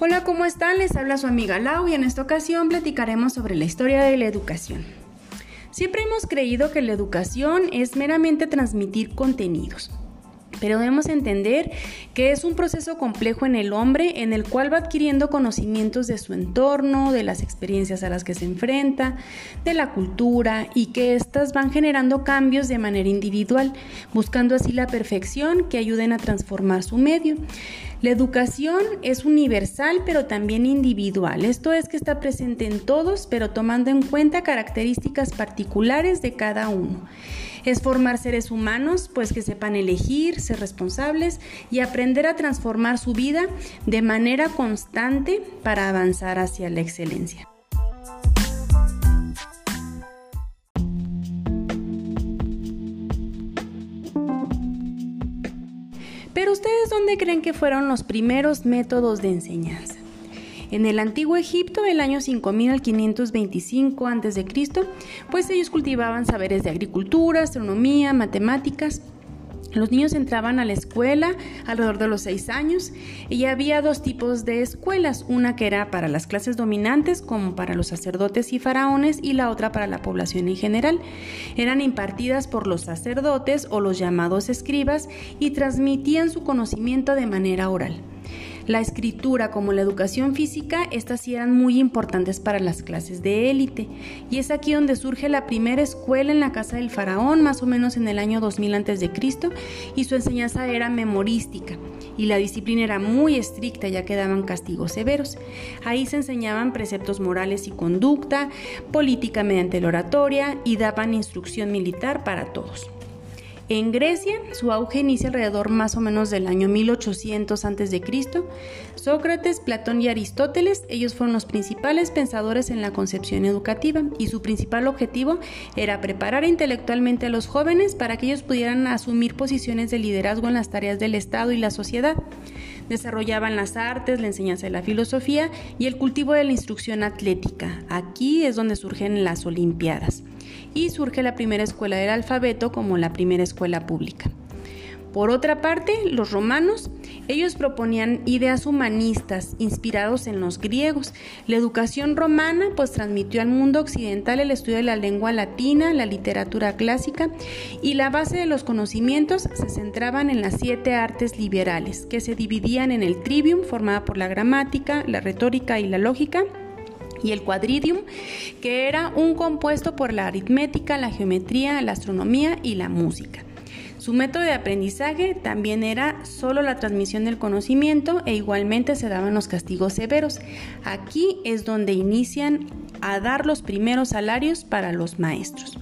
Hola, ¿cómo están? Les habla su amiga Lau y en esta ocasión platicaremos sobre la historia de la educación. Siempre hemos creído que la educación es meramente transmitir contenidos, pero debemos entender que es un proceso complejo en el hombre en el cual va adquiriendo conocimientos de su entorno, de las experiencias a las que se enfrenta, de la cultura y que éstas van generando cambios de manera individual, buscando así la perfección que ayuden a transformar su medio. La educación es universal pero también individual, esto es que está presente en todos pero tomando en cuenta características particulares de cada uno. Es formar seres humanos, pues que sepan elegir, ser responsables y aprender a transformar su vida de manera constante para avanzar hacia la excelencia. Pero ustedes dónde creen que fueron los primeros métodos de enseñanza? En el antiguo Egipto, el año 5000 al 525 a.C., pues ellos cultivaban saberes de agricultura, astronomía, matemáticas. Los niños entraban a la escuela alrededor de los seis años y había dos tipos de escuelas, una que era para las clases dominantes como para los sacerdotes y faraones y la otra para la población en general. Eran impartidas por los sacerdotes o los llamados escribas y transmitían su conocimiento de manera oral. La escritura como la educación física, estas sí eran muy importantes para las clases de élite. Y es aquí donde surge la primera escuela en la casa del faraón, más o menos en el año 2000 a.C., y su enseñanza era memorística. Y la disciplina era muy estricta, ya que daban castigos severos. Ahí se enseñaban preceptos morales y conducta, política mediante la oratoria y daban instrucción militar para todos. En Grecia, su auge inicia alrededor más o menos del año 1800 a.C. Sócrates, Platón y Aristóteles, ellos fueron los principales pensadores en la concepción educativa y su principal objetivo era preparar intelectualmente a los jóvenes para que ellos pudieran asumir posiciones de liderazgo en las tareas del Estado y la sociedad. Desarrollaban las artes, la enseñanza de la filosofía y el cultivo de la instrucción atlética. Aquí es donde surgen las Olimpiadas y surge la primera escuela del alfabeto como la primera escuela pública. Por otra parte, los romanos, ellos proponían ideas humanistas inspirados en los griegos. La educación romana pues transmitió al mundo occidental el estudio de la lengua latina, la literatura clásica y la base de los conocimientos se centraban en las siete artes liberales, que se dividían en el trivium formada por la gramática, la retórica y la lógica, y el quadridium, que era un compuesto por la aritmética, la geometría, la astronomía y la música. Su método de aprendizaje también era solo la transmisión del conocimiento e igualmente se daban los castigos severos. Aquí es donde inician a dar los primeros salarios para los maestros.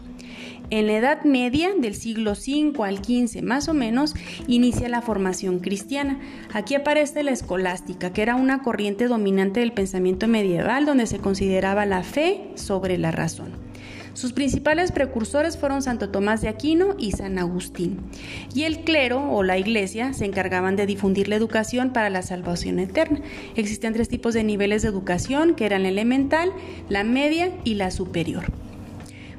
En la Edad Media, del siglo V al XV más o menos, inicia la formación cristiana. Aquí aparece la escolástica, que era una corriente dominante del pensamiento medieval donde se consideraba la fe sobre la razón. Sus principales precursores fueron Santo Tomás de Aquino y San Agustín. Y el clero o la iglesia se encargaban de difundir la educación para la salvación eterna. Existen tres tipos de niveles de educación, que eran la elemental, la media y la superior.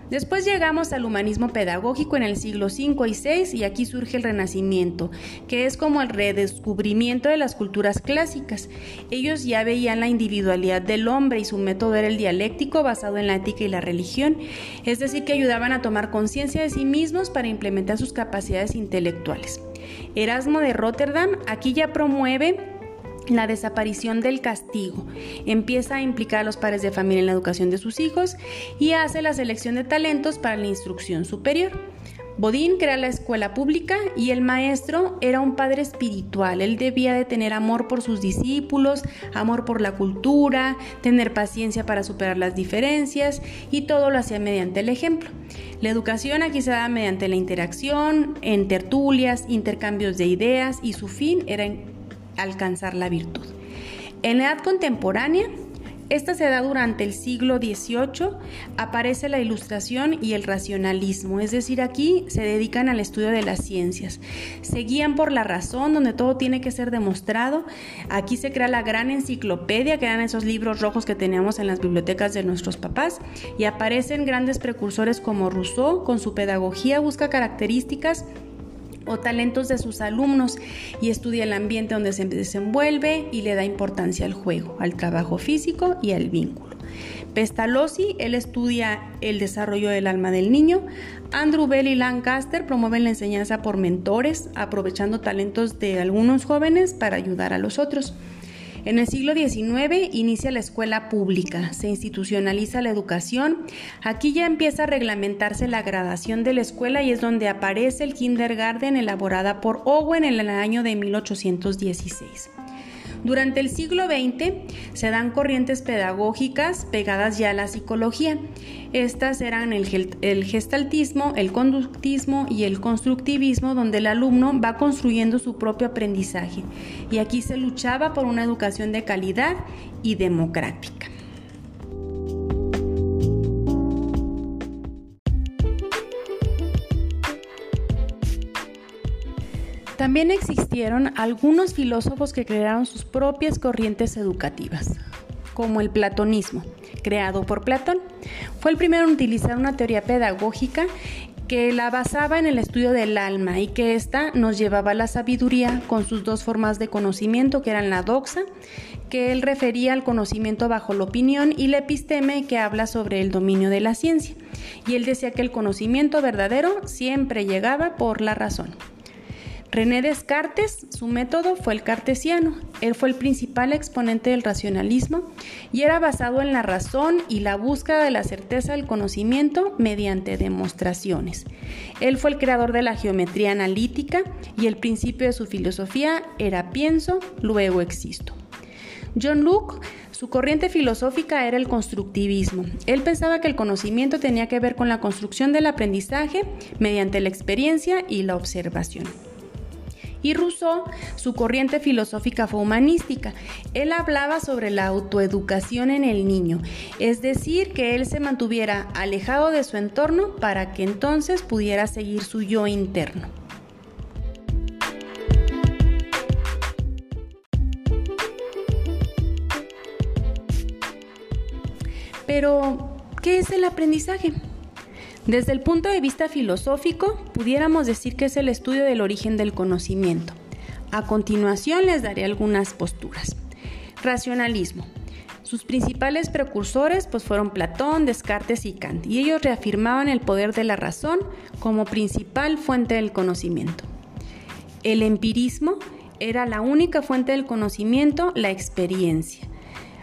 Después llegamos al humanismo pedagógico en el siglo V y VI y aquí surge el Renacimiento, que es como el redescubrimiento de las culturas clásicas. Ellos ya veían la individualidad del hombre y su método era el dialéctico basado en la ética y la religión, es decir, que ayudaban a tomar conciencia de sí mismos para implementar sus capacidades intelectuales. Erasmo de Rotterdam aquí ya promueve la desaparición del castigo. Empieza a implicar a los padres de familia en la educación de sus hijos y hace la selección de talentos para la instrucción superior. Bodín crea la escuela pública y el maestro era un padre espiritual. Él debía de tener amor por sus discípulos, amor por la cultura, tener paciencia para superar las diferencias y todo lo hacía mediante el ejemplo. La educación aquí se da mediante la interacción, en tertulias, intercambios de ideas y su fin era alcanzar la virtud. En la edad contemporánea, esta se da durante el siglo XVIII, aparece la ilustración y el racionalismo, es decir, aquí se dedican al estudio de las ciencias. Se guían por la razón, donde todo tiene que ser demostrado. Aquí se crea la gran enciclopedia, que eran esos libros rojos que teníamos en las bibliotecas de nuestros papás, y aparecen grandes precursores como Rousseau, con su pedagogía busca características o talentos de sus alumnos y estudia el ambiente donde se desenvuelve y le da importancia al juego, al trabajo físico y al vínculo. Pestalozzi, él estudia el desarrollo del alma del niño. Andrew Bell y Lancaster promueven la enseñanza por mentores, aprovechando talentos de algunos jóvenes para ayudar a los otros. En el siglo XIX inicia la escuela pública, se institucionaliza la educación. Aquí ya empieza a reglamentarse la gradación de la escuela y es donde aparece el kindergarten elaborada por Owen en el año de 1816. Durante el siglo XX se dan corrientes pedagógicas pegadas ya a la psicología. Estas eran el, gestaltismo, el conductismo y el constructivismo, donde el alumno va construyendo su propio aprendizaje. Y aquí se luchaba por una educación de calidad y democrática. También existieron algunos filósofos que crearon sus propias corrientes educativas, como el platonismo, creado por Platón. Fue el primero en utilizar una teoría pedagógica que la basaba en el estudio del alma y que ésta nos llevaba a la sabiduría con sus dos formas de conocimiento, que eran la doxa, que él refería al conocimiento bajo la opinión, y la episteme, que habla sobre el dominio de la ciencia. Y él decía que el conocimiento verdadero siempre llegaba por la razón. René Descartes, su método fue el cartesiano. Él fue el principal exponente del racionalismo y era basado en la razón y la búsqueda de la certeza del conocimiento mediante demostraciones. Él fue el creador de la geometría analítica y el principio de su filosofía era pienso, luego existo. John Locke, su corriente filosófica era el constructivismo. Él pensaba que el conocimiento tenía que ver con la construcción del aprendizaje mediante la experiencia y la observación. Y Rousseau, su corriente filosófica fue humanística. Él hablaba sobre la autoeducación en el niño, es decir, que él se mantuviera alejado de su entorno para que entonces pudiera seguir su yo interno. Pero, ¿qué es el aprendizaje? Desde el punto de vista filosófico, pudiéramos decir que es el estudio del origen del conocimiento. A continuación les daré algunas posturas. Racionalismo. Sus principales precursores pues, fueron Platón, Descartes y Kant, y ellos reafirmaban el poder de la razón como principal fuente del conocimiento. El empirismo era la única fuente del conocimiento, la experiencia.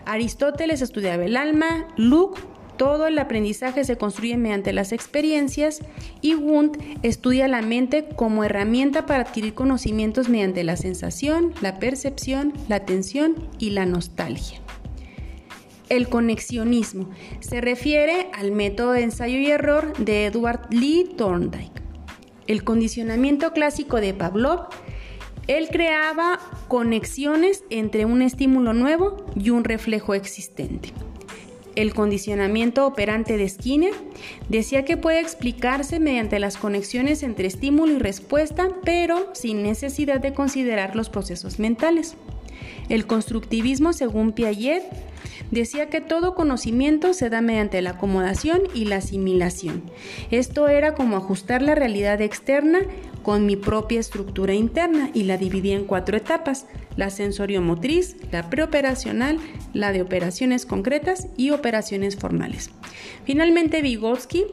Aristóteles estudiaba el alma, Luke todo el aprendizaje se construye mediante las experiencias y Wundt estudia la mente como herramienta para adquirir conocimientos mediante la sensación, la percepción, la atención y la nostalgia. El conexionismo se refiere al método de ensayo y error de Edward Lee Thorndike. El condicionamiento clásico de Pavlov él creaba conexiones entre un estímulo nuevo y un reflejo existente el condicionamiento operante de Skinner, decía que puede explicarse mediante las conexiones entre estímulo y respuesta, pero sin necesidad de considerar los procesos mentales. El constructivismo, según Piaget, decía que todo conocimiento se da mediante la acomodación y la asimilación. Esto era como ajustar la realidad externa con mi propia estructura interna y la dividí en cuatro etapas, la sensoriomotriz, la preoperacional, la de operaciones concretas y operaciones formales. Finalmente, Vygotsky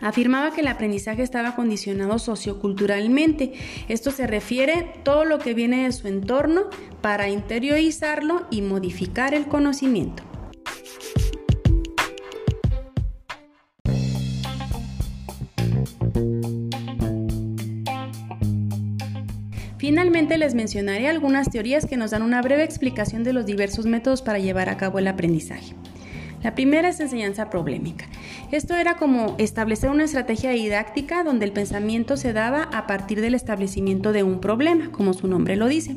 afirmaba que el aprendizaje estaba condicionado socioculturalmente. Esto se refiere a todo lo que viene de su entorno para interiorizarlo y modificar el conocimiento. Les mencionaré algunas teorías que nos dan una breve explicación de los diversos métodos para llevar a cabo el aprendizaje. La primera es enseñanza problemática. Esto era como establecer una estrategia didáctica donde el pensamiento se daba a partir del establecimiento de un problema, como su nombre lo dice.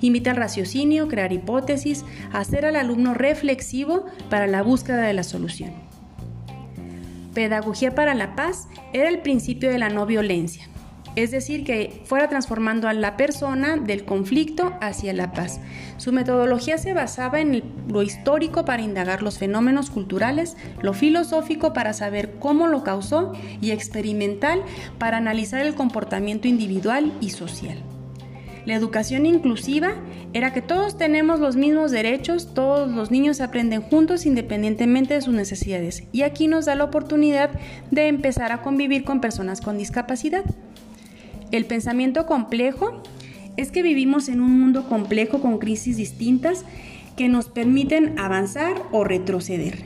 Invita al raciocinio, crear hipótesis, hacer al alumno reflexivo para la búsqueda de la solución. Pedagogía para la paz era el principio de la no violencia. Es decir, que fuera transformando a la persona del conflicto hacia la paz. Su metodología se basaba en lo histórico para indagar los fenómenos culturales, lo filosófico para saber cómo lo causó y experimental para analizar el comportamiento individual y social. La educación inclusiva era que todos tenemos los mismos derechos, todos los niños aprenden juntos independientemente de sus necesidades y aquí nos da la oportunidad de empezar a convivir con personas con discapacidad. El pensamiento complejo es que vivimos en un mundo complejo con crisis distintas que nos permiten avanzar o retroceder.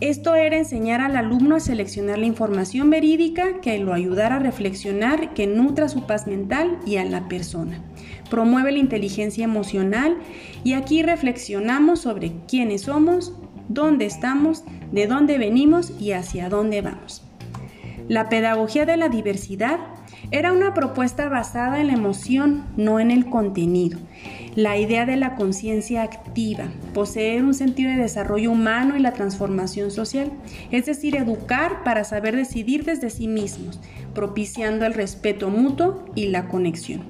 Esto era enseñar al alumno a seleccionar la información verídica que lo ayudara a reflexionar, que nutra su paz mental y a la persona. Promueve la inteligencia emocional y aquí reflexionamos sobre quiénes somos, dónde estamos, de dónde venimos y hacia dónde vamos. La pedagogía de la diversidad era una propuesta basada en la emoción, no en el contenido. La idea de la conciencia activa, poseer un sentido de desarrollo humano y la transformación social, es decir, educar para saber decidir desde sí mismos, propiciando el respeto mutuo y la conexión.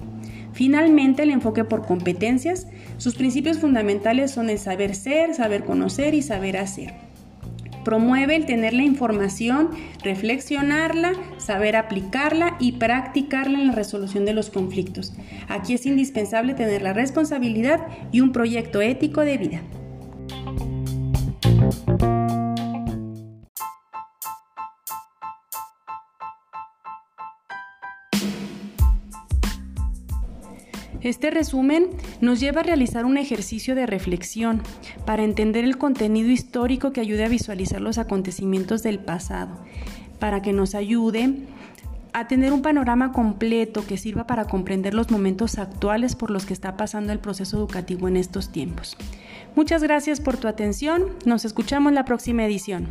Finalmente, el enfoque por competencias, sus principios fundamentales son el saber ser, saber conocer y saber hacer. Promueve el tener la información, reflexionarla, saber aplicarla y practicarla en la resolución de los conflictos. Aquí es indispensable tener la responsabilidad y un proyecto ético de vida. Este resumen nos lleva a realizar un ejercicio de reflexión para entender el contenido histórico que ayude a visualizar los acontecimientos del pasado, para que nos ayude a tener un panorama completo que sirva para comprender los momentos actuales por los que está pasando el proceso educativo en estos tiempos. Muchas gracias por tu atención, nos escuchamos la próxima edición.